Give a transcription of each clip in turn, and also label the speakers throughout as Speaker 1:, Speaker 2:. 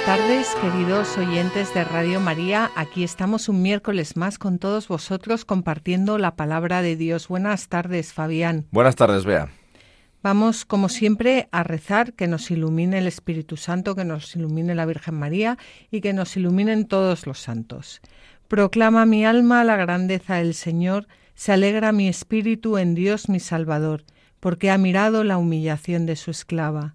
Speaker 1: Buenas tardes, queridos oyentes de Radio María. Aquí estamos un miércoles más con todos vosotros compartiendo la palabra de Dios. Buenas tardes, Fabián.
Speaker 2: Buenas tardes, Bea.
Speaker 1: Vamos, como siempre, a rezar que nos ilumine el Espíritu Santo, que nos ilumine la Virgen María y que nos iluminen todos los santos. Proclama mi alma la grandeza del Señor, se alegra mi espíritu en Dios mi Salvador, porque ha mirado la humillación de su esclava.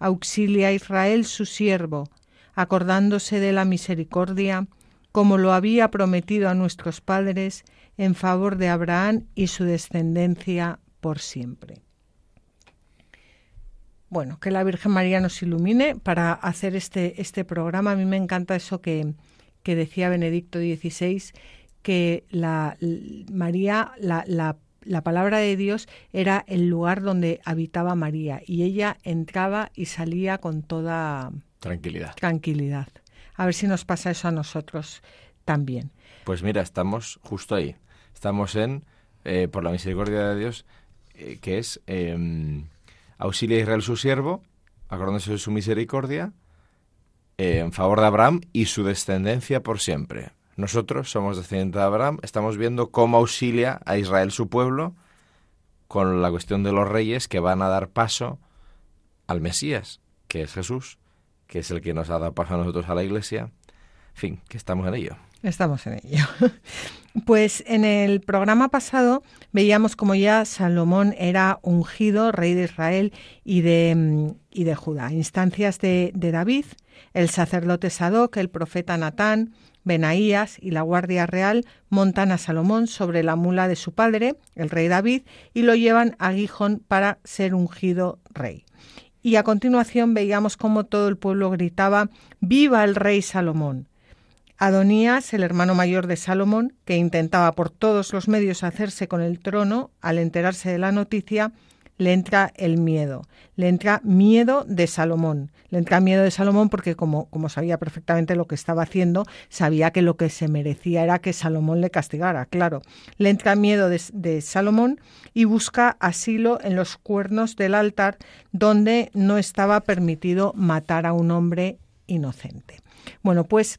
Speaker 1: auxilia a Israel su siervo, acordándose de la misericordia, como lo había prometido a nuestros padres, en favor de Abraham y su descendencia por siempre. Bueno, que la Virgen María nos ilumine para hacer este, este programa. A mí me encanta eso que, que decía Benedicto XVI, que la María, la, la la palabra de Dios era el lugar donde habitaba María y ella entraba y salía con toda
Speaker 2: tranquilidad.
Speaker 1: Tranquilidad. A ver si nos pasa eso a nosotros también.
Speaker 2: Pues mira, estamos justo ahí. Estamos en, eh, por la misericordia de Dios, eh, que es eh, auxilia a Israel su siervo, acordándose de su misericordia, eh, en favor de Abraham y su descendencia por siempre. Nosotros somos descendientes de Abraham, estamos viendo cómo auxilia a Israel su pueblo con la cuestión de los reyes que van a dar paso al Mesías, que es Jesús, que es el que nos ha dado paso a nosotros a la iglesia. En fin, que estamos en ello.
Speaker 1: Estamos en ello. Pues en el programa pasado veíamos como ya Salomón era ungido rey de Israel y de, mm, y de Judá. Instancias de, de David, el sacerdote Sadoc, el profeta Natán, Benaías y la Guardia Real montan a Salomón sobre la mula de su padre, el rey David, y lo llevan a Gijón para ser ungido rey. Y a continuación veíamos cómo todo el pueblo gritaba ¡Viva el rey Salomón! Adonías, el hermano mayor de Salomón, que intentaba por todos los medios hacerse con el trono, al enterarse de la noticia, le entra el miedo, le entra miedo de Salomón, le entra miedo de Salomón porque como, como sabía perfectamente lo que estaba haciendo, sabía que lo que se merecía era que Salomón le castigara, claro, le entra miedo de, de Salomón y busca asilo en los cuernos del altar donde no estaba permitido matar a un hombre inocente. Bueno, pues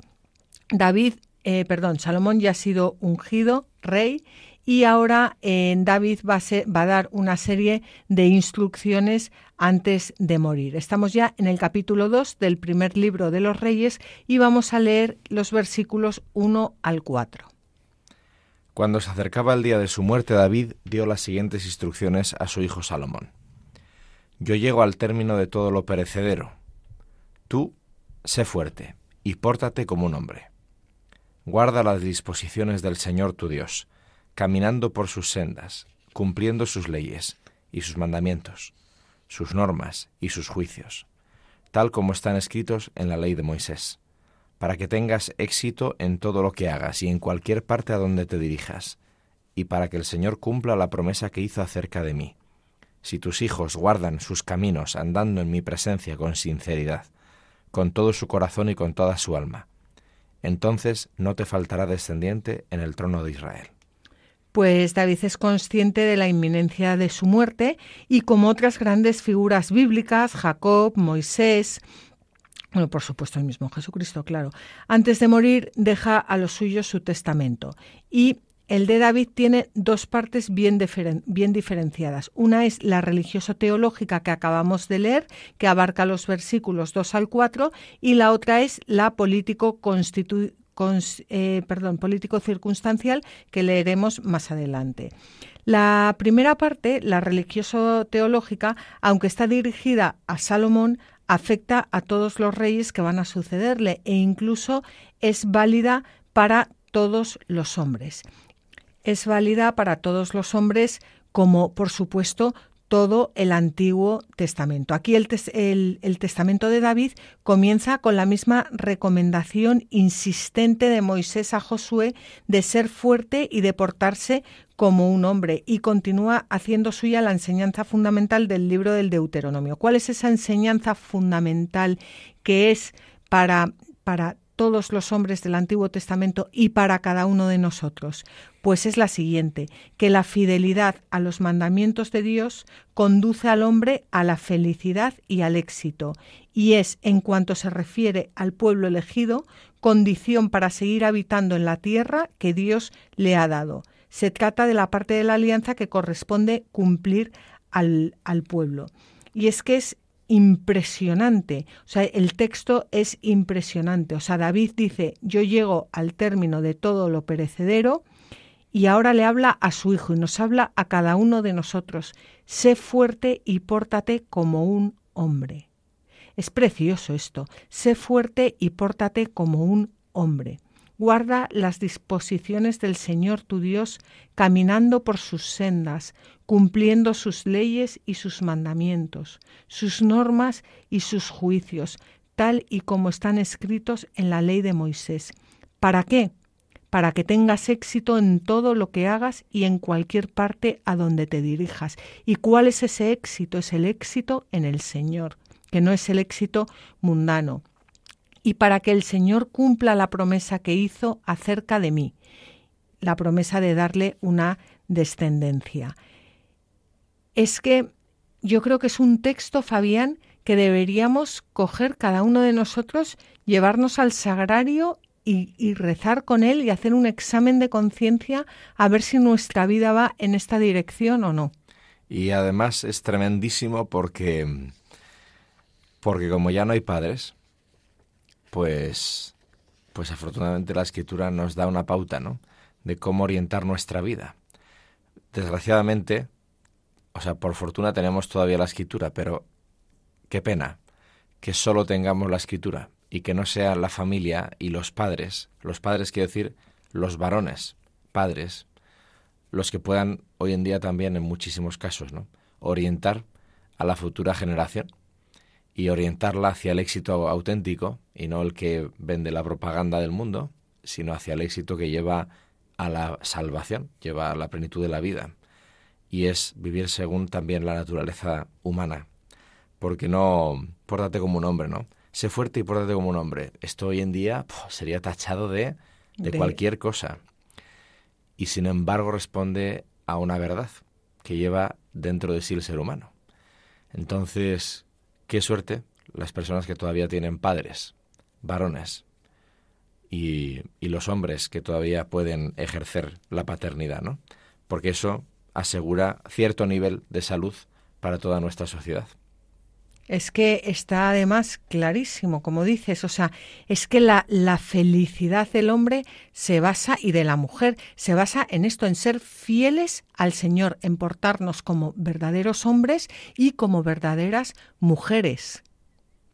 Speaker 1: David, eh, perdón, Salomón ya ha sido ungido rey y ahora David va a, va a, dar una serie de instrucciones antes de morir. Estamos ya en el capítulo 2 del primer libro de los reyes y vamos a leer los versículos 1 al 4.
Speaker 2: Cuando se acercaba el día de su muerte, David dio las siguientes instrucciones a su hijo Salomón. Yo llego al término de todo lo perecedero. Tú, sé fuerte y pórtate como un hombre. Guarda las disposiciones del Señor tu Dios caminando por sus sendas, cumpliendo sus leyes y sus mandamientos, sus normas y sus juicios, tal como están escritos en la ley de Moisés, para que tengas éxito en todo lo que hagas y en cualquier parte a donde te dirijas, y para que el Señor cumpla la promesa que hizo acerca de mí. Si tus hijos guardan sus caminos andando en mi presencia con sinceridad, con todo su corazón y con toda su alma, entonces no te faltará descendiente en el trono de Israel
Speaker 1: pues David es consciente de la inminencia de su muerte y como otras grandes figuras bíblicas, Jacob, Moisés, bueno, por supuesto el mismo Jesucristo, claro, antes de morir deja a los suyos su testamento y el de David tiene dos partes bien, bien, diferenciadas. Una es la religioso-teológica que acabamos de leer, que abarca los versículos 2 al 4, y la otra es la político-constitucional eh, perdón, político circunstancial que leeremos más adelante. La primera parte, la religioso-teológica, aunque está dirigida a Salomón, afecta a todos los reyes que van a sucederle e incluso es válida para todos los hombres. Es válida para todos los hombres como, por supuesto, todo el Antiguo Testamento. Aquí el, Testamento de David comienza con la misma recomendación insistente de Moisés a Josué de ser fuerte y de portarse como un hombre y continúa haciendo suya la enseñanza fundamental del libro del Deuteronomio. ¿Cuál es esa enseñanza fundamental que es para, para todos los hombres del Antiguo Testamento y para cada uno de nosotros? Pues es la siguiente, que la fidelidad a los mandamientos de Dios conduce al hombre a la felicidad y al éxito, y es, en cuanto se refiere al pueblo elegido, condición para seguir habitando en la tierra que Dios le ha dado. Se trata de la parte de la alianza que corresponde cumplir al, al pueblo. Y es que es impresionante. O sea, el texto es impresionante. O sea, David dice, yo llego al término de todo lo perecedero y ahora le habla a su hijo y nos habla a cada uno de nosotros. Sé fuerte y pórtate como un hombre. Es precioso esto. Sé fuerte y pórtate como un hombre. Guarda las disposiciones del Señor tu Dios, caminando por sus sendas, cumpliendo sus leyes y sus mandamientos, sus normas y sus juicios, tal y como están escritos en la ley de Moisés. ¿Para qué? Para que tengas éxito en todo lo que hagas y en cualquier parte a donde te dirijas. ¿Y cuál es ese éxito? Es el éxito en el Señor, que no es el éxito mundano y para que el Señor cumpla la promesa que hizo acerca de mí, la promesa de darle una descendencia. Es que yo creo que es un texto, Fabián, que deberíamos coger cada uno de nosotros, llevarnos al sagrario y, rezar con él y hacer un examen de conciencia a ver si nuestra vida va en esta dirección o no.
Speaker 2: Y además es tremendísimo porque, porque como ya no hay padres, pues, pues afortunadamente la escritura nos da una pauta, ¿no? De cómo orientar nuestra vida. Desgraciadamente, o sea, por fortuna tenemos todavía la escritura, pero qué pena que solo tengamos la escritura y que no sea la familia y los padres, los padres quiero decir los varones, padres, los que puedan hoy en día también en muchísimos casos, ¿no? orientar a la futura generación y orientarla hacia el éxito auténtico y no el que vende la propaganda del mundo, sino hacia el éxito que lleva a la salvación, lleva a la plenitud de la vida. Y es vivir según también la naturaleza humana. Porque no, pórtate como un hombre, ¿no? Sé fuerte y pórtate como un hombre. Esto hoy en día sería tachado de, de cualquier cosa. Y sin embargo responde a una verdad que lleva dentro de sí el ser humano. Entonces, Qué suerte las personas que todavía tienen padres, varones, y, y, los hombres que todavía pueden ejercer la paternidad, ¿no? Porque eso asegura cierto nivel de salud para toda nuestra sociedad.
Speaker 1: Es que está además clarísimo, como dices, o sea, es que la, la, felicidad del hombre se basa, y de la mujer, se basa en esto, en ser fieles al Señor, en portarnos como verdaderos hombres y como verdaderas mujeres.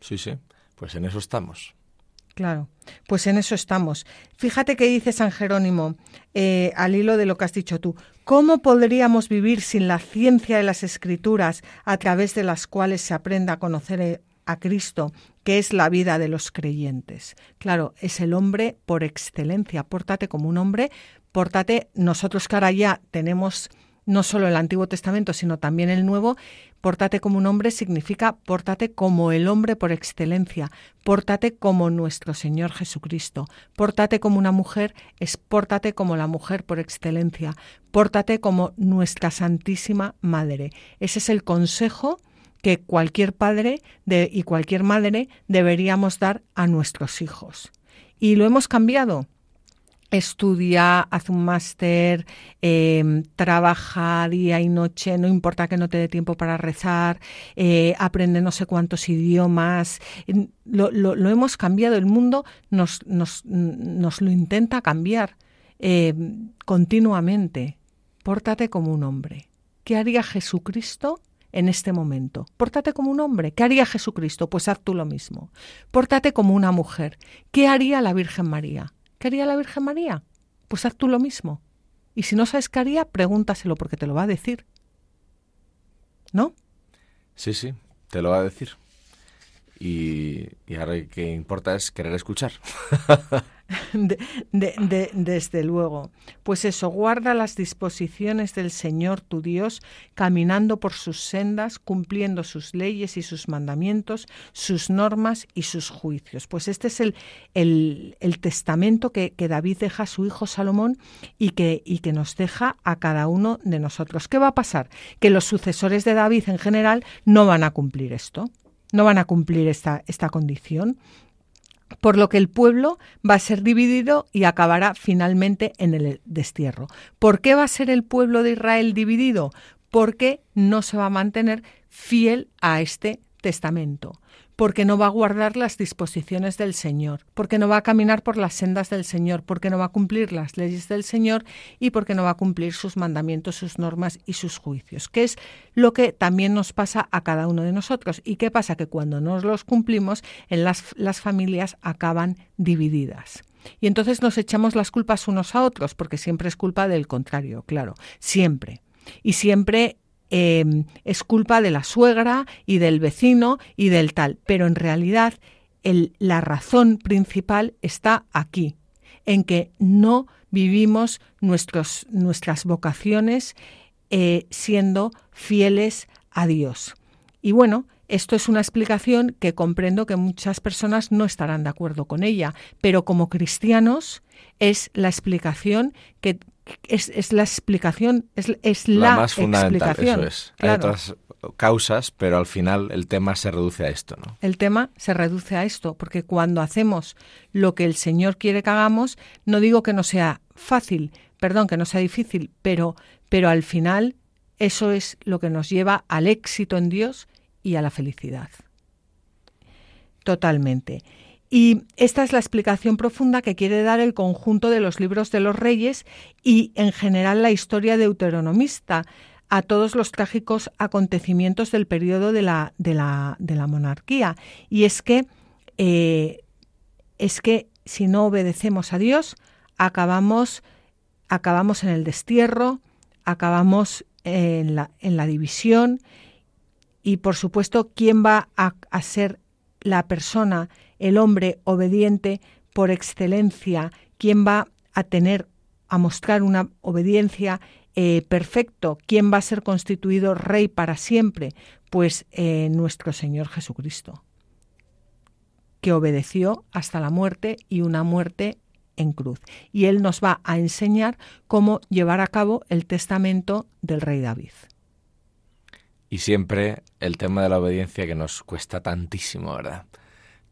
Speaker 2: Sí, sí, pues en eso estamos.
Speaker 1: Claro, pues en eso estamos. Fíjate que dice San Jerónimo, eh, al hilo de lo que has dicho tú, ¿cómo podríamos vivir sin la ciencia de las escrituras a través de las cuales se aprenda a conocer eh, a Cristo, que es la vida de los creyentes? Claro, es el hombre por excelencia. Pórtate como un hombre, pórtate, nosotros que ahora ya tenemos no solo el Antiguo Testamento, sino también el Nuevo, pórtate como un hombre significa pórtate como el hombre por excelencia, pórtate como nuestro Señor Jesucristo, pórtate como una mujer es pórtate como la mujer por excelencia, pórtate como nuestra Santísima Madre. Ese es el consejo que cualquier padre de, y cualquier madre deberíamos dar a nuestros hijos. Y lo hemos cambiado. Estudia, hace un máster, em, trabaja día y noche, no importa que no te dé tiempo para rezar, eh, aprende no sé cuántos idiomas. Lo, hemos cambiado, el mundo nos, nos lo intenta cambiar em, continuamente. Pórtate como un hombre. ¿Qué haría Jesucristo en este momento. Pórtate como un hombre. ¿Qué haría Jesucristo? Pues haz tú lo mismo. Pórtate como una mujer. ¿Qué haría la Virgen María? ¿Qué haría la Virgen María? Pues haz tú lo mismo. Y si no sabes qué haría, pregúntaselo porque te lo va a decir. ¿No?
Speaker 2: Sí, sí, te lo va a decir. Y, y ahora que importa es querer escuchar.
Speaker 1: de, desde luego. Pues eso, guarda las disposiciones del Señor tu Dios, caminando por sus sendas, cumpliendo sus leyes y sus mandamientos, sus normas y sus juicios. Pues este es el, el, testamento que, que, David deja a su hijo Salomón y que, y que nos deja a cada uno de nosotros. ¿Qué va a pasar? Que los sucesores de David en general no van a cumplir esto no van a cumplir esta, esta condición por lo que el pueblo va a ser dividido y acabará finalmente en el destierro. ¿Por qué va a ser el pueblo de Israel dividido? Porque no se va a mantener fiel a este testamento porque no va a guardar las disposiciones del Señor, porque no va a caminar por las sendas del Señor, porque no va a cumplir las leyes del Señor y porque no va a cumplir sus mandamientos, sus normas y sus juicios, que es lo que también nos pasa a cada uno de nosotros. ¿Y qué pasa? Que cuando no los cumplimos, en las, las familias acaban divididas. Y entonces nos echamos las culpas unos a otros, porque siempre es culpa del contrario, claro, siempre. Y siempre Em, es culpa de la suegra y del vecino y del tal, pero en realidad la razón principal está aquí, en que no vivimos nuestras vocaciones eh, siendo fieles a Dios. Y bueno, esto es una explicación que comprendo que muchas personas no estarán de acuerdo con ella, pero como cristianos es la explicación que es, la explicación, es, la,
Speaker 2: más fundamental, eso es. Hay otras causas, pero al final el tema se reduce a esto, ¿no?
Speaker 1: El tema se reduce a esto, porque cuando hacemos lo que el Señor quiere que hagamos, no digo que no sea fácil, perdón, que no sea difícil, pero, pero al final eso es lo que nos lleva al éxito en Dios y a la felicidad. Totalmente. Y esta es la explicación profunda que quiere dar el conjunto de los libros de los reyes y en general la historia deuteronomista a todos los trágicos acontecimientos del periodo de la, de la, de la monarquía. Y es que, eh, es que si no obedecemos a Dios, acabamos, acabamos en el destierro, acabamos en la, en la división y por supuesto, ¿quién va a, a ser la persona el hombre obediente por excelencia, ¿quién va a tener, a mostrar una obediencia eh, perfecto? ¿Quién va a ser constituido rey para siempre? Pues eh, nuestro Señor Jesucristo, que obedeció hasta la muerte y una muerte en cruz. Y Él nos va a enseñar cómo llevar a cabo el testamento del rey David.
Speaker 2: Y siempre el tema de la obediencia que nos cuesta tantísimo, ¿verdad?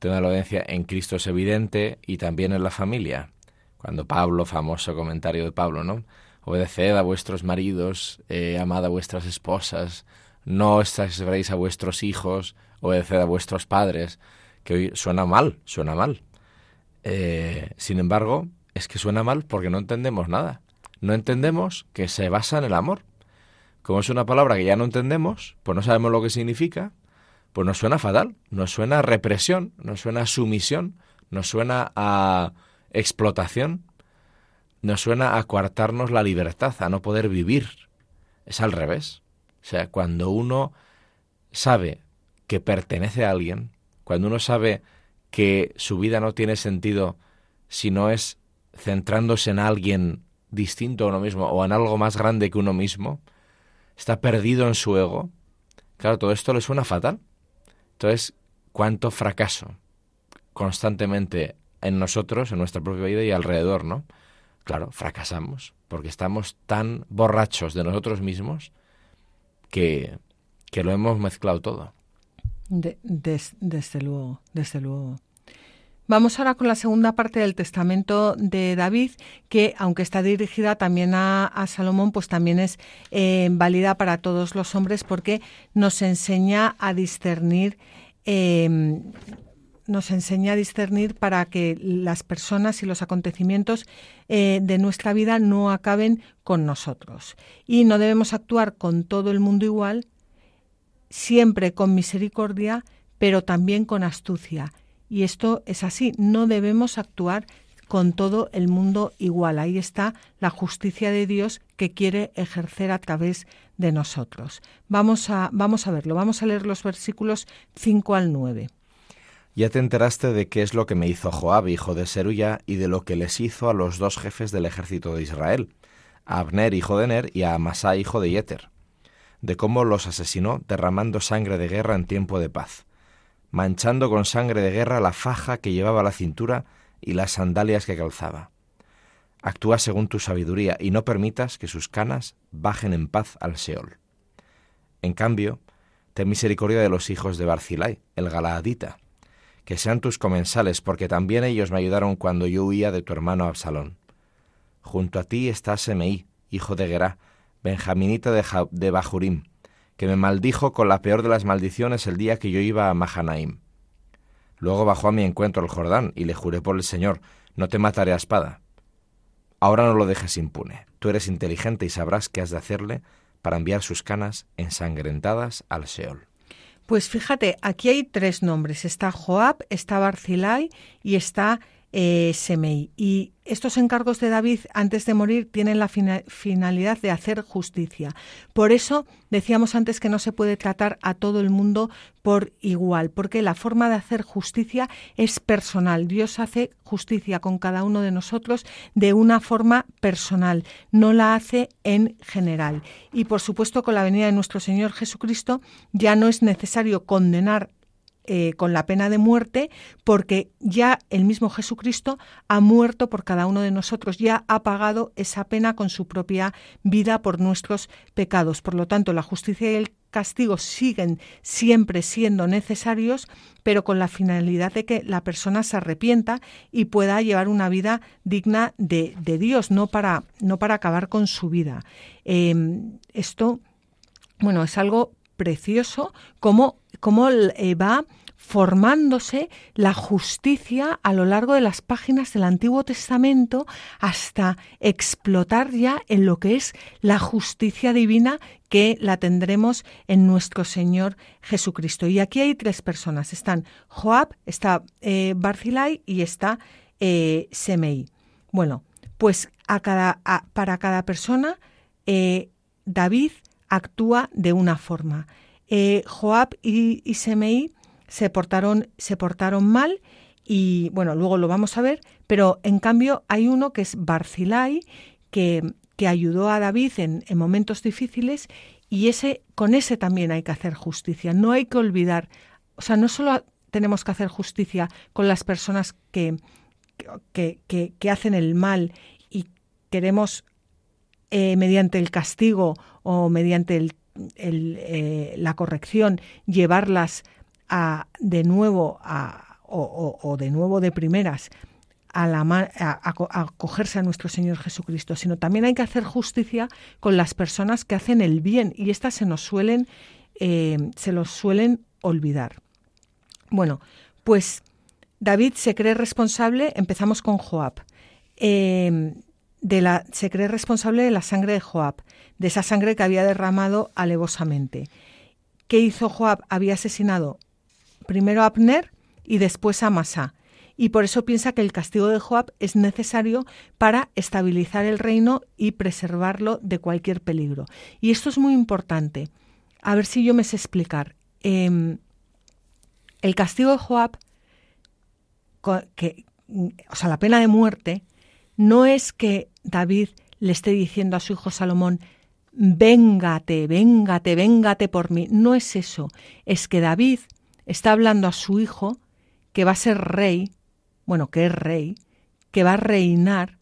Speaker 2: De la obediencia en Cristo es evidente y también en la familia. Cuando Pablo, famoso comentario de Pablo, ¿no? Obedeced a vuestros maridos, eh, amad a vuestras esposas, no exasperéis a vuestros hijos, obedeced a vuestros padres, que hoy suena mal, suena mal. Eh, sin embargo, es que suena mal porque no entendemos nada. No entendemos que se basa en el amor. Como es una palabra que ya no entendemos, pues no sabemos lo que significa, pues nos suena fatal, nos suena a represión, nos suena a sumisión, nos suena a explotación, nos suena a coartarnos la libertad, a no poder vivir. Es al revés. O sea, cuando uno sabe que pertenece a alguien, cuando uno sabe que su vida no tiene sentido si no es centrándose en alguien distinto a uno mismo o en algo más grande que uno mismo, está perdido en su ego, claro, todo esto le suena fatal. Entonces, cuánto fracaso constantemente en nosotros, en nuestra propia vida y alrededor, ¿no? Claro, fracasamos, porque estamos tan borrachos de nosotros mismos que, que lo hemos mezclado todo.
Speaker 1: desde luego, desde luego. Vamos ahora con la segunda parte del testamento de David, que aunque está dirigida también a, Salomón, pues también es eh, válida para todos los hombres porque nos enseña a discernir. Eh, nos enseña a discernir para que las personas y los acontecimientos eh, de nuestra vida no acaben con nosotros. Y no debemos actuar con todo el mundo igual, siempre con misericordia, pero también con astucia y esto es así, no debemos actuar con todo el mundo igual. Ahí está la justicia de Dios que quiere ejercer a través de nosotros. Vamos a, vamos a verlo, vamos a leer los versículos 5 al 9.
Speaker 2: Ya te enteraste de qué es lo que me hizo Joab, hijo de Seruya, y de lo que les hizo a los dos jefes del ejército de Israel, a Abner, hijo de Ner, y a Amasá, hijo de Yeter, de cómo los asesinó derramando sangre de guerra en tiempo de paz manchando con sangre de guerra la faja que llevaba a la cintura y las sandalias que calzaba. Actúa según tu sabiduría y no permitas que sus canas bajen en paz al Seol. En cambio, ten misericordia de los hijos de Barzilai, el Galaadita, que sean tus comensales, porque también ellos me ayudaron cuando yo huía de tu hermano Absalón. Junto a ti está Semeí, hijo de Gerá, benjaminita de, de Bajurim, que me maldijo con la peor de las maldiciones el día que yo iba a Mahanaim. Luego bajó a mi encuentro el Jordán y le juré por el Señor, no te mataré a espada. Ahora no lo dejes impune. Tú eres inteligente y sabrás qué has de hacerle para enviar sus canas ensangrentadas al Seol.
Speaker 1: Pues fíjate, aquí hay tres nombres. Está Joab, está Barzilai y está eh. Y estos encargos de David antes de morir tienen la finalidad de hacer justicia. Por eso decíamos antes que no se puede tratar a todo el mundo por igual, porque la forma de hacer justicia es personal. Dios hace justicia con cada uno de nosotros de una forma personal, no la hace en general. Y por supuesto con la venida de nuestro Señor Jesucristo ya no es necesario condenar eh, con la pena de muerte, porque ya el mismo Jesucristo ha muerto por cada uno de nosotros, ya ha pagado esa pena con su propia vida por nuestros pecados. Por lo tanto, la justicia y el castigo siguen siempre siendo necesarios, pero con la finalidad de que la persona se arrepienta y pueda llevar una vida digna de, Dios, no para, no para acabar con su vida. Em, esto, bueno, es algo precioso, como cómo eh, va formándose la justicia a lo largo de las páginas del Antiguo Testamento hasta explotar ya en lo que es la justicia divina que la tendremos en nuestro Señor Jesucristo. Y aquí hay tres personas. Están Joab, está eh, Barzilai y está eh, Semei. Bueno, pues para cada persona eh, David actúa de una forma. Eh, Joab y, Semei se portaron, se portaron mal y bueno, luego lo vamos a ver, pero en cambio hay uno que es Barzilai, que, que ayudó a David en, momentos difíciles y ese, con ese también hay que hacer justicia. No hay que olvidar, o sea, no solo tenemos que hacer justicia con las personas que, que, que, hacen el mal y queremos eh, mediante el castigo o mediante el eh, la corrección, llevarlas a, de nuevo a, o, de nuevo de primeras a, la, a, acogerse a nuestro Señor Jesucristo, sino también hay que hacer justicia con las personas que hacen el bien y estas se nos suelen, eh, se los suelen olvidar. Bueno, pues David se cree responsable, empezamos con Joab. Eh, de la, se cree responsable de la sangre de Joab, de esa sangre que había derramado alevosamente. ¿Qué hizo Joab? Había asesinado primero a Abner y después a Masá. Y por eso piensa que el castigo de Joab es necesario para estabilizar el reino y preservarlo de cualquier peligro. Y esto es muy importante. A ver si yo me sé explicar. Em, el castigo de Joab, que, o sea, la pena de muerte, no es que David le esté diciendo a su hijo Salomón, véngate, véngate, véngate por mí. No es eso, es que David está hablando a su hijo que va a ser rey, bueno, que es rey, que va a reinar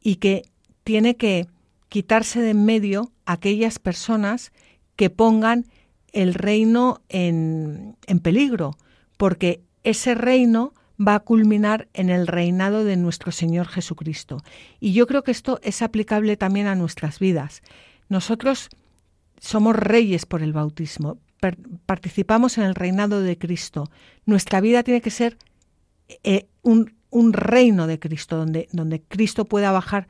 Speaker 1: y que tiene que quitarse de en medio aquellas personas que pongan el reino en, en peligro, porque ese reino va a culminar en el reinado de nuestro Señor Jesucristo. Y yo creo que esto es aplicable también a nuestras vidas. Nosotros somos reyes por el bautismo, participamos en el reinado de Cristo. Nuestra vida tiene que ser eh, un, reino de Cristo, donde, donde Cristo pueda bajar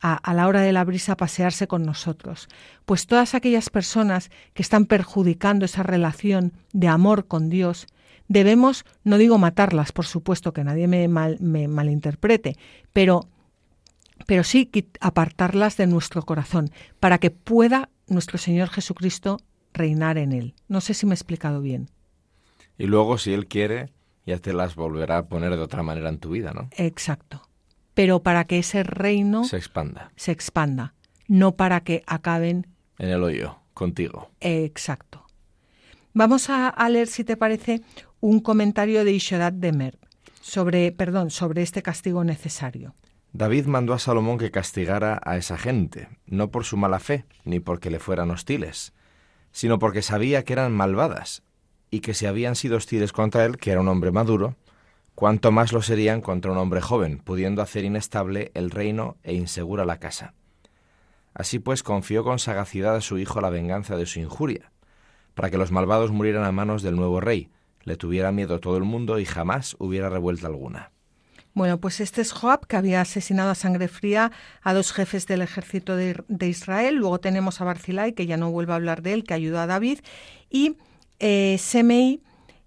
Speaker 1: a, a, la hora de la brisa a pasearse con nosotros. Pues todas aquellas personas que están perjudicando esa relación de amor con Dios, debemos, no digo matarlas, por supuesto, que nadie me, mal, me malinterprete, pero, pero sí apartarlas de nuestro corazón, para que pueda nuestro Señor Jesucristo reinar en él. No sé si me he explicado bien.
Speaker 2: Y luego, si Él quiere, ya te las volverá a poner de otra manera en tu vida, ¿no?
Speaker 1: Exacto. Pero para que ese reino
Speaker 2: se expanda.
Speaker 1: Se expanda, no para que acaben
Speaker 2: en el hoyo, contigo.
Speaker 1: Exacto. Vamos a, a leer, si te parece, un comentario de Ishodat Demer sobre, perdón, sobre este castigo necesario.
Speaker 2: David mandó a Salomón que castigara a esa gente, no por su mala fe, ni porque le fueran hostiles, sino porque sabía que eran malvadas, y que si habían sido hostiles contra él, que era un hombre maduro, cuánto más lo serían contra un hombre joven, pudiendo hacer inestable el reino e insegura la casa. Así pues confió con sagacidad a su hijo la venganza de su injuria, para que los malvados murieran a manos del nuevo rey, le tuviera miedo todo el mundo y jamás hubiera revuelta alguna.
Speaker 1: Bueno, pues este es Joab, que había asesinado a sangre fría a dos jefes del ejército de, Israel. Luego tenemos a Barzilai, que ya no vuelvo a hablar de él, que ayudó a David. Y eh, Semei,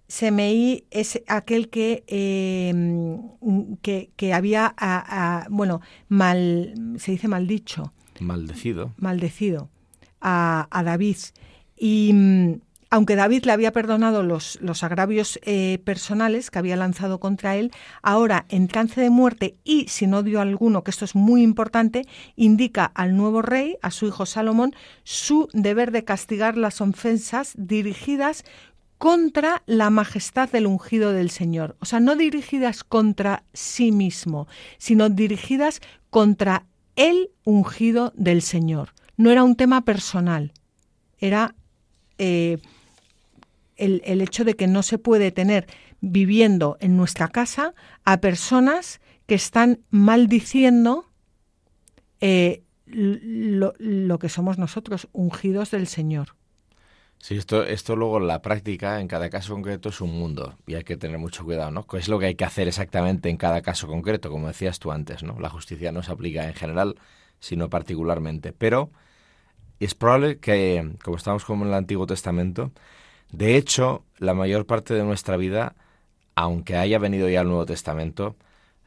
Speaker 1: Semei es aquel que, eh, que, había, bueno, mal, se dice maldicho.
Speaker 2: Maldecido.
Speaker 1: Maldecido a, a David. Y aunque David le había perdonado los, los agravios eh, personales que había lanzado contra él, ahora en trance de muerte y sin odio alguno, que esto es muy importante, indica al nuevo rey, a su hijo Salomón, su deber de castigar las ofensas dirigidas contra la majestad del ungido del Señor. O sea, no dirigidas contra sí mismo, sino dirigidas contra el ungido del Señor. No era un tema personal, era eh, el, hecho de que no se puede tener viviendo en nuestra casa a personas que están maldiciendo eh, lo, lo, que somos nosotros, ungidos del Señor.
Speaker 2: Sí, esto, esto luego en la práctica, en cada caso concreto, es un mundo y hay que tener mucho cuidado, ¿no? ¿Qué es lo que hay que hacer exactamente en cada caso concreto? Como decías tú antes, ¿no? La justicia no se aplica en general, sino particularmente. Pero es probable que, como estamos como en el Antiguo Testamento, de hecho, la mayor parte de nuestra vida, aunque haya venido ya el Nuevo Testamento,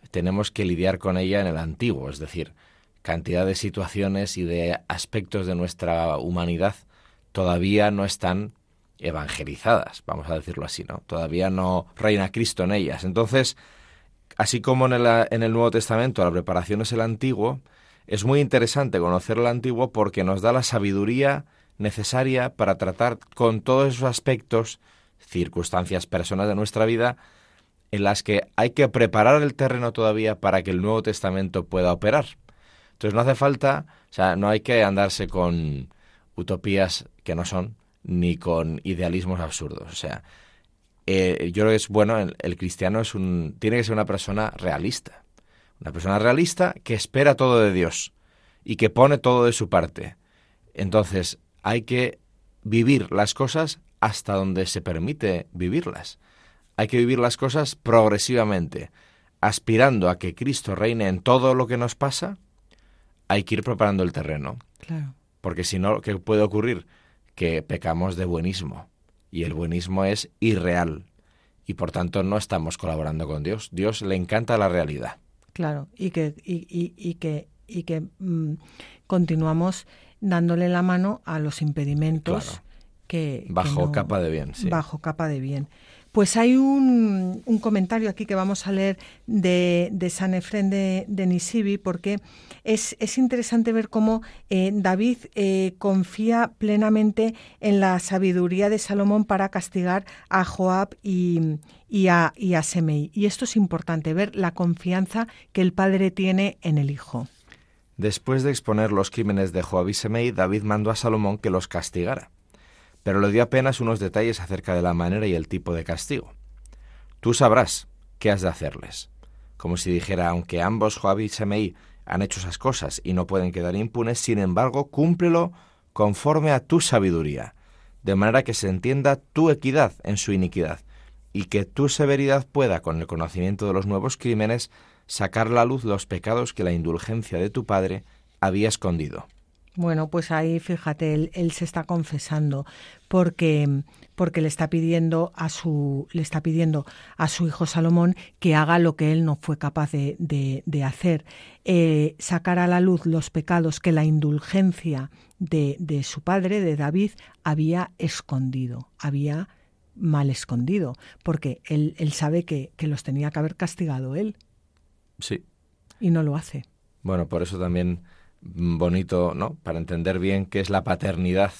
Speaker 2: tenemos que lidiar con ella en el Antiguo, es decir, cantidad de situaciones y de aspectos de nuestra humanidad todavía no están evangelizadas, vamos a decirlo así, ¿no? Todavía no reina Cristo en ellas. Entonces, así como en el, en el Nuevo Testamento la preparación es el Antiguo, es muy interesante conocer el Antiguo porque nos da la sabiduría necesaria para tratar con todos esos aspectos, circunstancias, personas de nuestra vida, en las que hay que preparar el terreno todavía para que el Nuevo Testamento pueda operar. Entonces no hace falta, o sea, no hay que andarse con utopías que no son, ni con idealismos absurdos. O sea, eh, yo creo que es bueno, el, el, cristiano es un, tiene que ser una persona realista. Una persona realista que espera todo de Dios y que pone todo de su parte. Entonces, hay que vivir las cosas hasta donde se permite vivirlas. Hay que vivir las cosas progresivamente, aspirando a que Cristo reine en todo lo que nos pasa. Hay que ir preparando el terreno.
Speaker 1: Claro.
Speaker 2: Porque si no, ¿qué puede ocurrir? Que pecamos de buenismo. Y el buenismo es irreal. Y por tanto no estamos colaborando con Dios. Dios le encanta la realidad.
Speaker 1: Claro, y que, y, que, y que mm, continuamos dándole la mano a los impedimentos que...
Speaker 2: Bajo capa de bien, sí.
Speaker 1: Bajo capa de bien. Pues hay un, un, comentario aquí que vamos a leer de, de San Efren de, de, Nisibi, porque es, es, interesante ver cómo eh, David eh, confía plenamente en la sabiduría de Salomón para castigar a Joab y, y, a, y a Semei. Y esto es importante, ver la confianza que el padre tiene en el hijo.
Speaker 2: Después de exponer los crímenes de Joab y Semei, David mandó a Salomón que los castigara, pero le dio apenas unos detalles acerca de la manera y el tipo de castigo. Tú sabrás, ¿qué has de hacerles? Como si dijera, aunque ambos, Joab y Semei, han hecho esas cosas y no pueden quedar impunes, sin embargo, cúmplelo conforme a tu sabiduría, de manera que se entienda tu equidad en su iniquidad, y que tu severidad pueda, con el conocimiento de los nuevos crímenes, sacar la luz los pecados que la indulgencia de tu Padre había escondido.
Speaker 1: Bueno, pues ahí fíjate, él, se está confesando porque, porque le está pidiendo a su le está pidiendo a su hijo Salomón que haga lo que él no fue capaz de, de, hacer, eh, sacar a la luz los pecados que la indulgencia de, de su padre, de David, había escondido, había mal escondido, porque él, él sabe que, que los tenía que haber castigado él.
Speaker 2: Sí.
Speaker 1: Y no lo hace.
Speaker 2: Bueno, por eso también bonito, ¿no? Para entender bien qué es la paternidad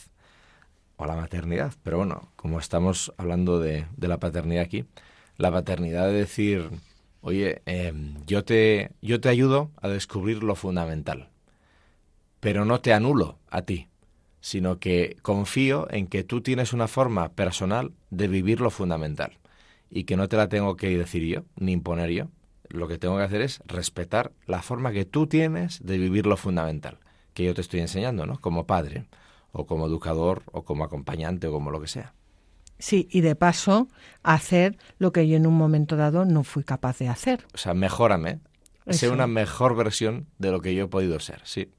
Speaker 2: o la maternidad. Pero bueno, como estamos hablando de, de la paternidad aquí, la paternidad de decir, oye, em, yo, te, yo te ayudo a descubrir lo fundamental, pero no te anulo a ti, sino que confío en que tú tienes una forma personal de vivir lo fundamental y que no te la tengo que decir yo, ni imponer yo, lo que tengo que hacer es respetar la forma que tú tienes de vivir lo fundamental, que yo te estoy enseñando, ¿no? Como padre, o como educador, o como acompañante, o como lo que sea.
Speaker 1: Sí, y de paso, hacer lo que yo en un momento dado no fui capaz de hacer.
Speaker 2: O sea, mejórame, sé una mejor versión de lo que yo he podido ser, sí.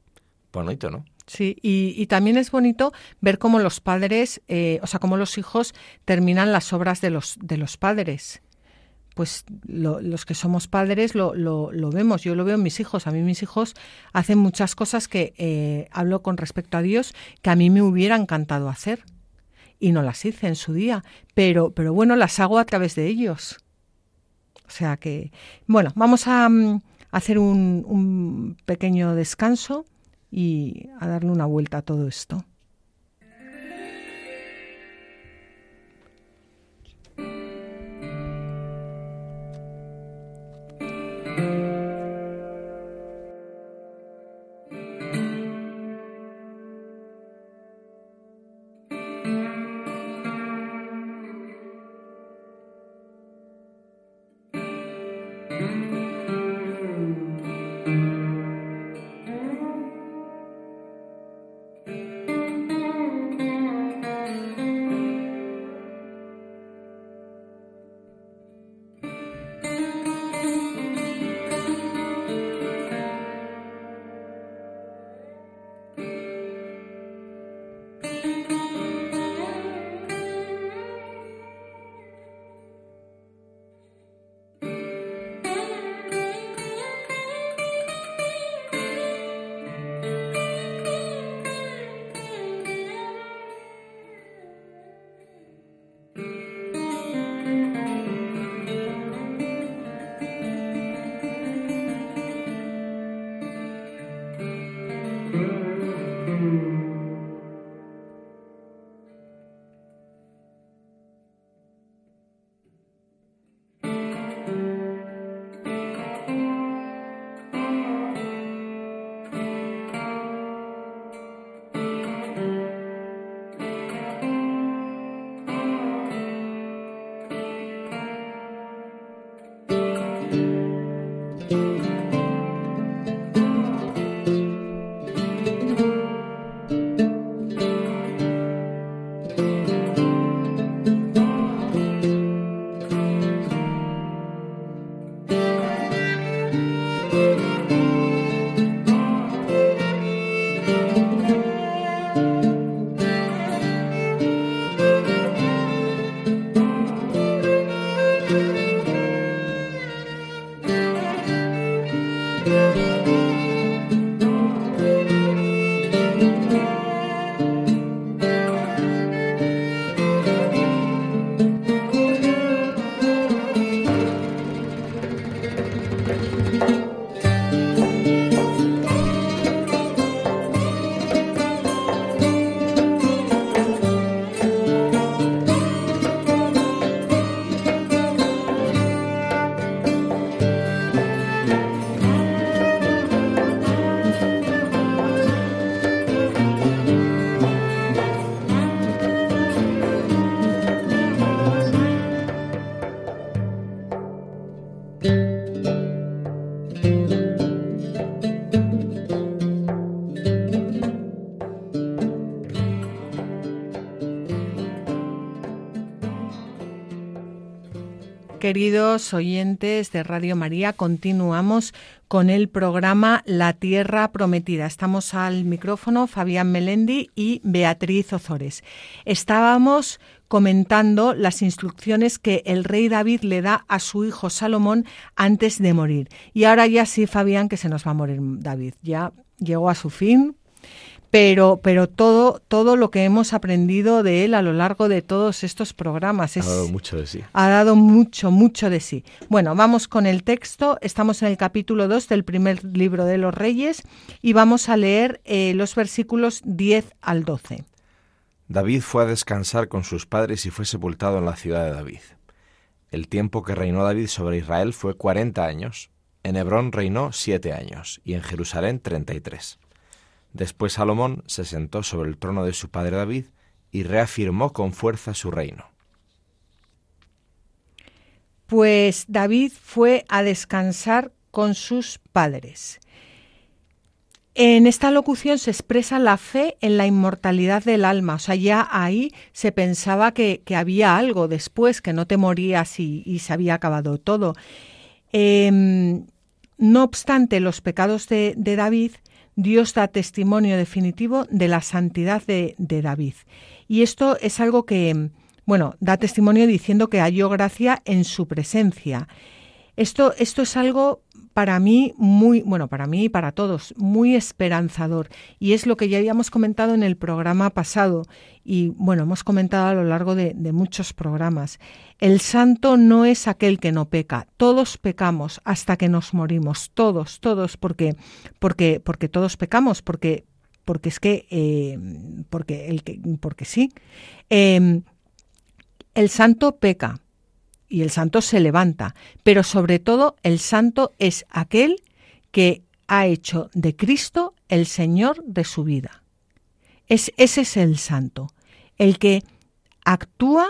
Speaker 2: Bonito, ¿no?
Speaker 1: Sí, y, también es bonito ver cómo los padres, eh, o sea, cómo los hijos terminan las obras de los, de los padres pues los que somos padres lo, lo, lo, vemos, yo lo veo en mis hijos, a mí mis hijos hacen muchas cosas que eh, hablo con respecto a Dios que a mí me hubiera encantado hacer y no las hice en su día, pero, pero bueno, las hago a través de ellos. O sea que, bueno, vamos a, mm, hacer un, un pequeño descanso y a darle una vuelta a todo esto. Queridos oyentes de Radio María, continuamos con el programa La Tierra Prometida. Estamos al micrófono Fabián Melendi y Beatriz Ozores. Estábamos comentando las instrucciones que el rey David le da a su hijo Salomón antes de morir. Y ahora ya sí, Fabián, que se nos va a morir David. Ya llegó a su fin, pero, pero todo, todo lo que hemos aprendido de él a lo largo de todos estos programas.
Speaker 2: ha dado mucho de sí.
Speaker 1: Ha dado mucho, mucho de sí. Bueno, vamos con el texto. Estamos en el capítulo 2 del primer libro de los Reyes y vamos a leer eh, los versículos 10 al 12.
Speaker 2: David fue a descansar con sus padres y fue sepultado en la ciudad de David. El tiempo que reinó David sobre Israel fue cuarenta años. En Hebrón reinó siete años y en Jerusalén treinta y tres. Después Salomón se sentó sobre el trono de su padre David y reafirmó con fuerza su reino.
Speaker 1: Pues David fue a descansar con sus padres. En esta locución se expresa la fe en la inmortalidad del alma, o sea, ya ahí se pensaba que, había algo después, que no te morías y, se había acabado todo. Em, no obstante, los pecados de David Dios da testimonio definitivo de la santidad de, David. Y esto es algo que, bueno, da testimonio diciendo que halló gracia en su presencia. Esto, esto es algo para mí muy, bueno, para mí y para todos, muy esperanzador. Y es lo que ya habíamos comentado en el programa pasado y, bueno, hemos comentado a lo largo de, muchos programas. El santo no es aquel que no peca. Todos pecamos hasta que nos morimos. Todos, todos, porque, porque, porque todos pecamos, porque, porque es que, eh, porque, el que, porque sí. Em, el santo peca, y el santo se levanta, pero sobre todo el santo es aquel que ha hecho de Cristo el Señor de su vida. Es, ese es el santo, el que actúa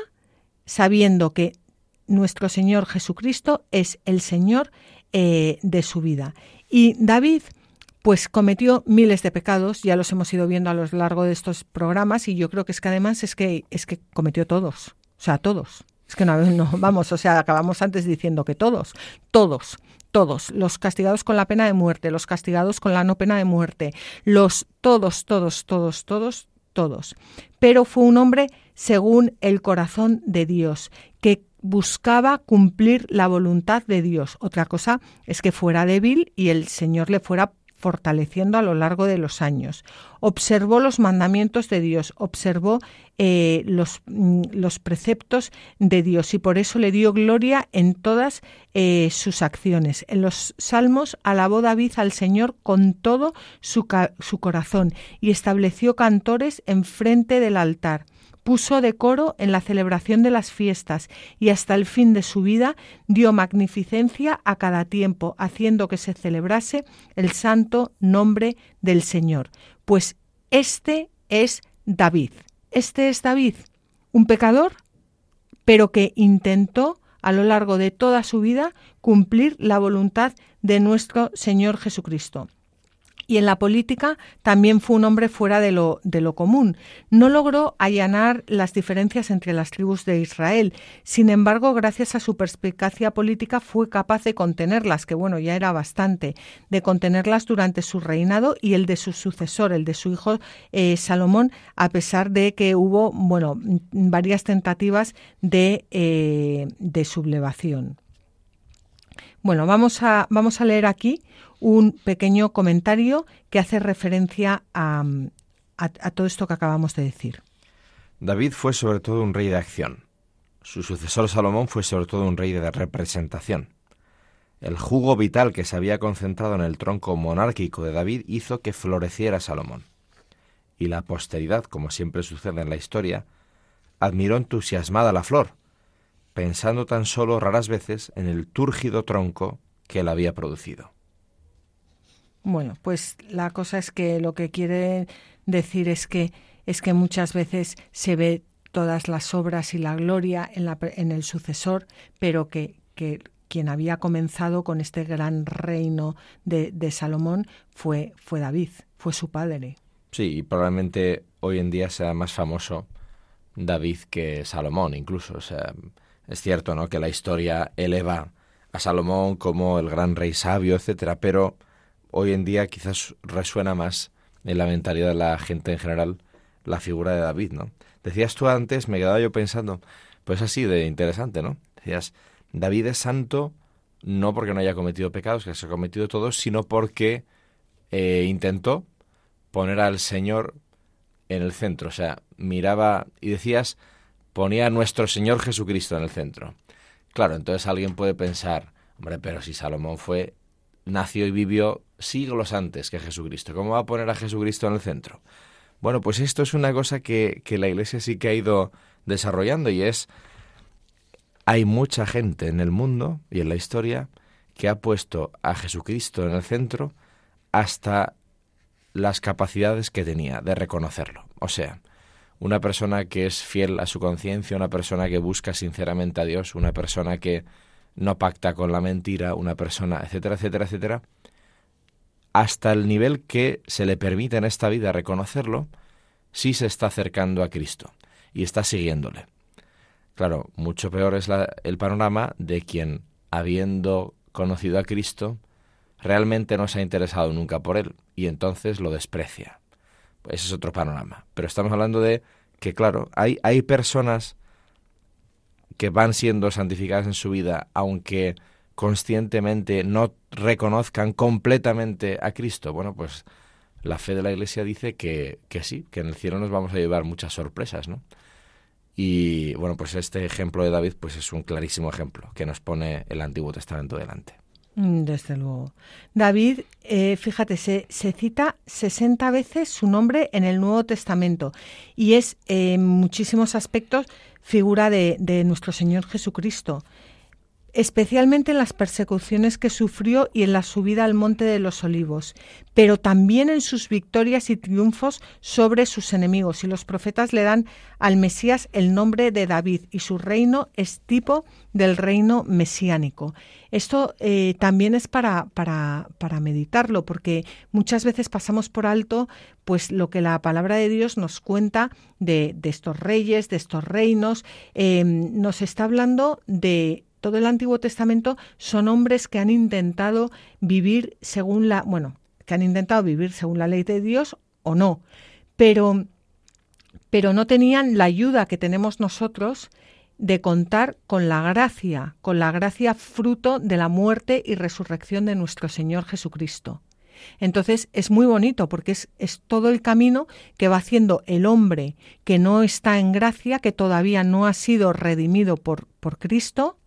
Speaker 1: sabiendo que nuestro Señor Jesucristo es el Señor eh, de su vida. Y David, pues cometió miles de pecados, ya los hemos ido viendo a lo largo de estos programas, y yo creo que es que además es que, es que cometió todos, o sea, todos. Es que no, no, vamos, o sea, acabamos antes diciendo que todos, todos, todos, los castigados con la pena de muerte, los castigados con la no pena de muerte, los todos, todos, todos, todos, todos. Pero fue un hombre según el corazón de Dios, que buscaba cumplir la voluntad de Dios. Otra cosa es que fuera débil y el Señor le fuera fortaleciendo a lo largo de los años. Observó los mandamientos de Dios, observó eh, los, mm, los, preceptos de Dios y por eso le dio gloria en todas eh, sus acciones. En los salmos alabó David al Señor con todo su, su corazón y estableció cantores enfrente del altar puso decoro en la celebración de las fiestas y hasta el fin de su vida dio magnificencia a cada tiempo, haciendo que se celebrase el santo nombre del Señor. Pues este es David. Este es David, un pecador, pero que intentó a lo largo de toda su vida cumplir la voluntad de nuestro Señor Jesucristo y en la política también fue un hombre fuera de lo, de lo común. No logró allanar las diferencias entre las tribus de Israel. Sin embargo, gracias a su perspicacia política fue capaz de contenerlas, que bueno, ya era bastante, de contenerlas durante su reinado y el de su sucesor, el de su hijo eh, Salomón, a pesar de que hubo, bueno, varias tentativas de, eh, de sublevación. Bueno, vamos a, vamos a leer aquí un pequeño comentario que hace referencia a, todo esto que acabamos de decir.
Speaker 2: David fue sobre todo un rey de acción. Su sucesor Salomón fue sobre todo un rey de representación. El jugo vital que se había concentrado en el tronco monárquico de David hizo que floreciera Salomón. Y la posteridad, como siempre sucede en la historia, admiró entusiasmada la flor, pensando tan solo raras veces en el túrgido tronco que la había producido.
Speaker 1: Bueno, pues la cosa es que lo que quiere decir es que es que muchas veces se ve todas las obras y la gloria en, la, en el sucesor, pero que, que, quien había comenzado con este gran reino de, de, Salomón fue, fue David, fue su padre.
Speaker 2: Sí, y probablemente hoy en día sea más famoso David que Salomón, incluso. O sea, Es cierto, ¿no? Que la historia eleva a Salomón como el gran rey sabio, etcétera, pero hoy en día quizás resuena más en la mentalidad de la gente en general la figura de David, ¿no? Decías tú antes, me quedaba yo pensando, pues así de interesante, ¿no? Decías, David es santo no porque no haya cometido pecados, que se ha cometido todos, sino porque eh, intentó poner al Señor en el centro. O sea, miraba y decías, ponía a nuestro Señor Jesucristo en el centro. Claro, entonces alguien puede pensar, hombre, pero si Salomón fue, nació y vivió siglos antes que Jesucristo, ¿cómo va a poner a Jesucristo en el centro? Bueno, pues esto es una cosa que, que la Iglesia sí que ha ido desarrollando y es, hay mucha gente en el mundo y en la historia que ha puesto a Jesucristo en el centro hasta las capacidades que tenía de reconocerlo. O sea, una persona que es fiel a su conciencia, una persona que busca sinceramente a Dios, una persona que no pacta con la mentira, una persona, etcétera, etcétera, etcétera, hasta el nivel que se le permite en esta vida reconocerlo, sí se está acercando a Cristo y está siguiéndole. Claro, mucho peor es el panorama de quien, habiendo conocido a Cristo, realmente no se ha interesado nunca por él y entonces lo desprecia. Ese es otro panorama. Pero estamos hablando de que, claro, hay, hay personas que van siendo santificadas en su vida, aunque conscientemente no reconozcan completamente a Cristo. Bueno, pues la fe de la Iglesia dice que, que sí, que en el cielo nos vamos a llevar muchas sorpresas, ¿no? Y bueno, pues este ejemplo de David pues es un clarísimo ejemplo que nos pone el Antiguo Testamento delante.
Speaker 1: Mm, desde luego. David, eh, fíjate, se, se, cita 60 veces su nombre en el Nuevo Testamento y es en muchísimos aspectos figura de, de nuestro Señor Jesucristo especialmente en las persecuciones que sufrió y en la subida al Monte de los Olivos, pero también en sus victorias y triunfos sobre sus enemigos. Y los profetas le dan al Mesías el nombre de David y su reino es tipo del reino mesiánico. Esto eh, también es para, para, para, meditarlo, porque muchas veces pasamos por alto pues lo que la palabra de Dios nos cuenta de, de estos reyes, de estos reinos. Eh, nos está hablando de todo el Antiguo Testamento son hombres que han intentado vivir según la, bueno, que han intentado vivir según la ley de Dios o no, pero pero no tenían la ayuda que tenemos nosotros de contar con la gracia, con la gracia fruto de la muerte y resurrección de nuestro Señor Jesucristo. Entonces es muy bonito porque es, es, todo el camino que va haciendo el hombre que no está en gracia, que todavía no ha sido redimido por, por Cristo,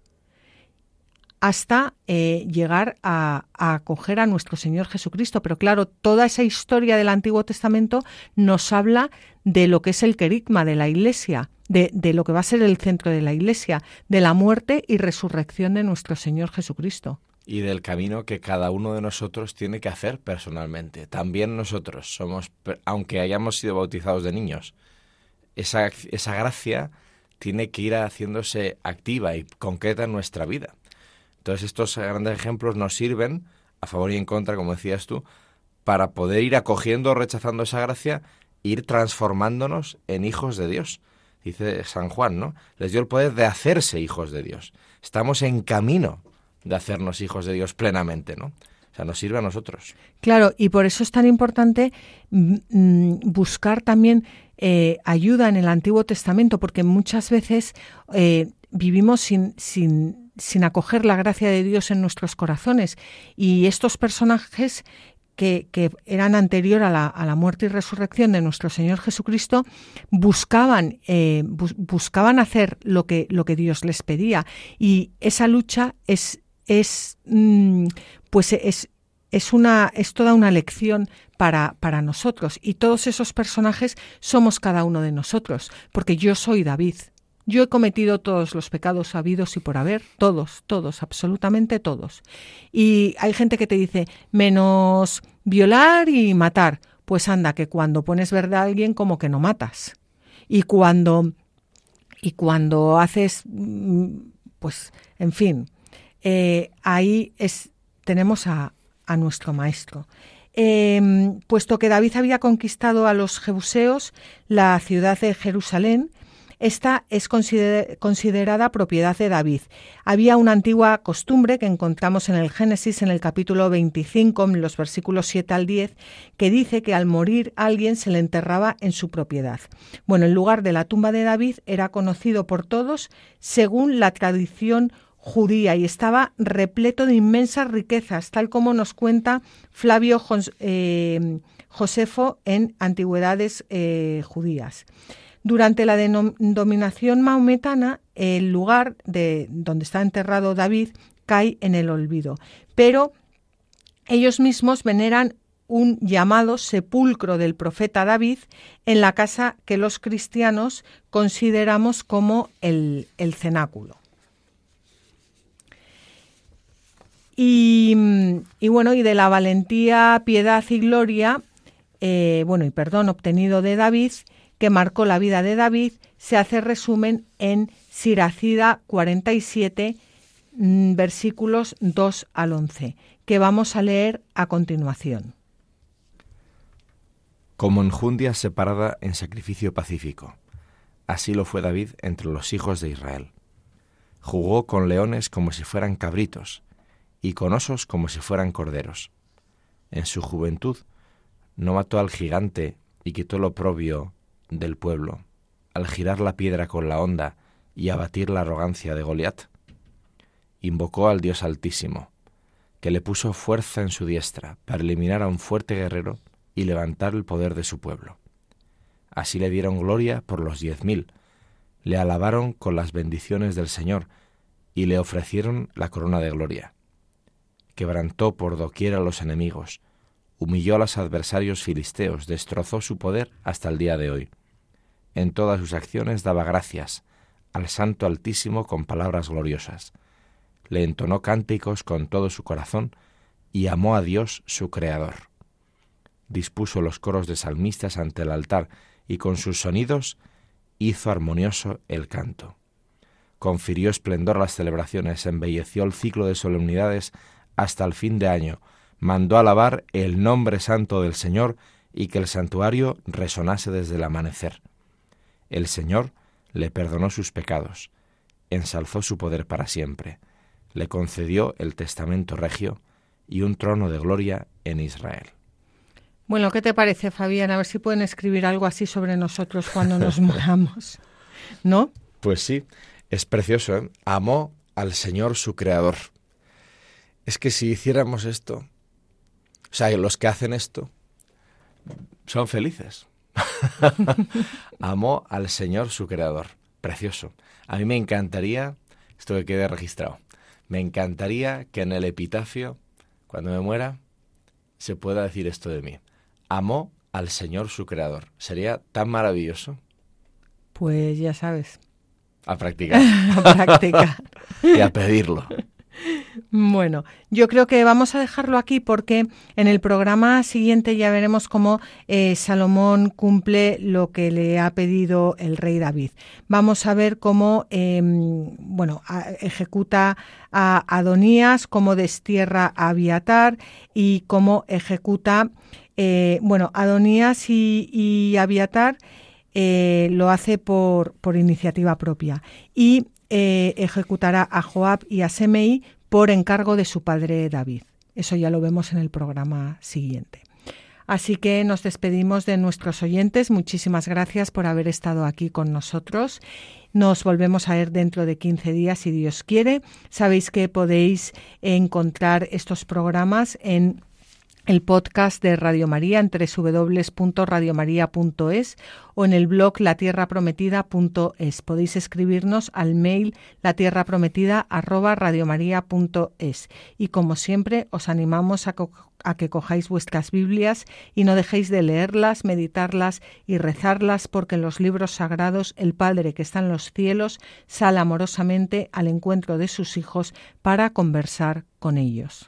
Speaker 1: hasta eh, llegar a, acoger a nuestro Señor Jesucristo. Pero claro, toda esa historia del Antiguo Testamento nos habla de lo que es el querigma de la Iglesia, de, lo que va a ser el centro de la Iglesia, de la muerte y resurrección de nuestro Señor Jesucristo.
Speaker 2: Y del camino que cada uno de nosotros tiene que hacer personalmente. También nosotros somos, aunque hayamos sido bautizados de niños, esa, esa gracia tiene que ir haciéndose activa y concreta en nuestra vida. Entonces estos grandes ejemplos nos sirven, a favor y en contra, como decías tú, para poder ir acogiendo o rechazando esa gracia, ir transformándonos en hijos de Dios. Dice San Juan, ¿no? Les dio el poder de hacerse hijos de Dios. Estamos en camino de hacernos hijos de Dios plenamente, ¿no? O sea, nos sirve a nosotros.
Speaker 1: Claro, y por eso es tan importante mm, mm, buscar también eh, ayuda en el Antiguo Testamento, porque muchas veces eh, vivimos sin, sin sin acoger la gracia de Dios en nuestros corazones. Y estos personajes que, eran anterior a la, muerte y resurrección de nuestro Señor Jesucristo, buscaban, eh, buscaban hacer lo que, lo que Dios les pedía. Y esa lucha es, es mm, pues es, es, una, es toda una lección para, para nosotros. Y todos esos personajes somos cada uno de nosotros, porque yo soy David. Yo he cometido todos los pecados habidos y por haber, todos, todos, absolutamente todos. Y hay gente que te dice, menos violar y matar. Pues anda, que cuando pones verdad a alguien como que no matas. Y cuando, y cuando haces, mm, pues, en fin, eh, ahí es, tenemos a, a nuestro maestro. Em, puesto que David había conquistado a los jebuseos la ciudad de Jerusalén, esta es considerada propiedad de David. Había una antigua costumbre que encontramos en el Génesis, en el capítulo 25, en los versículos 7 al 10, que dice que al morir alguien se le enterraba en su propiedad. Bueno, el lugar de la tumba de David era conocido por todos según la tradición judía y estaba repleto de inmensas riquezas, tal como nos cuenta Flavio eh, Josefo en Antigüedades eh, Judías. Durante la dominación maometana, el lugar de donde está enterrado David cae en el olvido, pero ellos mismos veneran un llamado sepulcro del profeta David en la casa que los cristianos consideramos como el cenáculo. Y, bueno, y de la valentía, piedad y gloria, eh, bueno, y perdón, obtenido de David, que marcó la vida de David, se hace resumen en Siracida 47, mm, versículos 2 al 11, que vamos a leer a continuación.
Speaker 2: Como enjundia separada en sacrificio pacífico, así lo fue David entre los hijos de Israel. Jugó con leones como si fueran cabritos, y con osos como si fueran corderos. En su juventud no mató al gigante y quitó lo propio del pueblo, al girar la piedra con la honda y abatir la arrogancia de Goliat. Invocó al Dios Altísimo, que le puso fuerza en su diestra para eliminar a un fuerte guerrero y levantar el poder de su pueblo. Así le dieron gloria por los diez mil, le alabaron con las bendiciones del Señor y le ofrecieron la corona de gloria quebrantó por doquier a los enemigos, humilló a los adversarios filisteos, destrozó su poder hasta el día de hoy. En todas sus acciones daba gracias al Santo Altísimo con palabras gloriosas. Le entonó cánticos con todo su corazón y amó a Dios su Creador. Dispuso los coros de salmistas ante el altar y con sus sonidos hizo armonioso el canto. Confirió esplendor a las celebraciones, embelleció el ciclo de solemnidades hasta el fin de año, mandó alabar el nombre santo del Señor y que el santuario resonase desde el amanecer. El Señor le perdonó sus pecados, ensalzó su poder para siempre, le concedió el testamento regio y un trono de gloria en Israel.
Speaker 1: Bueno, ¿qué te parece, Fabián? A ver si pueden escribir algo así sobre nosotros cuando nos moramos. ¿No?
Speaker 2: Pues sí, es precioso. ¿eh? Amó al Señor su Creador es que si hiciéramos esto, o sea, los que hacen esto son felices. Amó al Señor su Creador. Precioso. A mí me encantaría, esto que quede registrado, me encantaría que en el epitafio, cuando me muera, se pueda decir esto de mí. Amó al Señor su Creador. Sería tan maravilloso.
Speaker 1: Pues ya sabes.
Speaker 2: A practicar.
Speaker 1: a practicar.
Speaker 2: y a pedirlo.
Speaker 1: Bueno, yo creo que vamos a dejarlo aquí porque en el programa siguiente ya veremos cómo eh, Salomón cumple lo que le ha pedido el rey David. Vamos a ver cómo, em, bueno, ejecuta a Adonías, cómo destierra a Abiatar y cómo ejecuta, eh, bueno, Adonías y, y Abiatar eh, lo hace por, por iniciativa propia y eh, ejecutará a Joab y a Semei por encargo de su padre David. Eso ya lo vemos en el programa siguiente. Así que nos despedimos de nuestros oyentes. Muchísimas gracias por haber estado aquí con nosotros. Nos volvemos a ver dentro de 15 días, si Dios quiere. Sabéis que podéis encontrar estos programas en el podcast de Radio María en www.radiomaria.es o en el blog latierraprometida.es. Podéis escribirnos al mail latierraprometida@radiomaria.es y como siempre os animamos a, a que cojáis vuestras Biblias y no dejéis de leerlas, meditarlas y rezarlas porque en los libros sagrados el Padre que está en los cielos sale amorosamente al encuentro de sus hijos para conversar con ellos.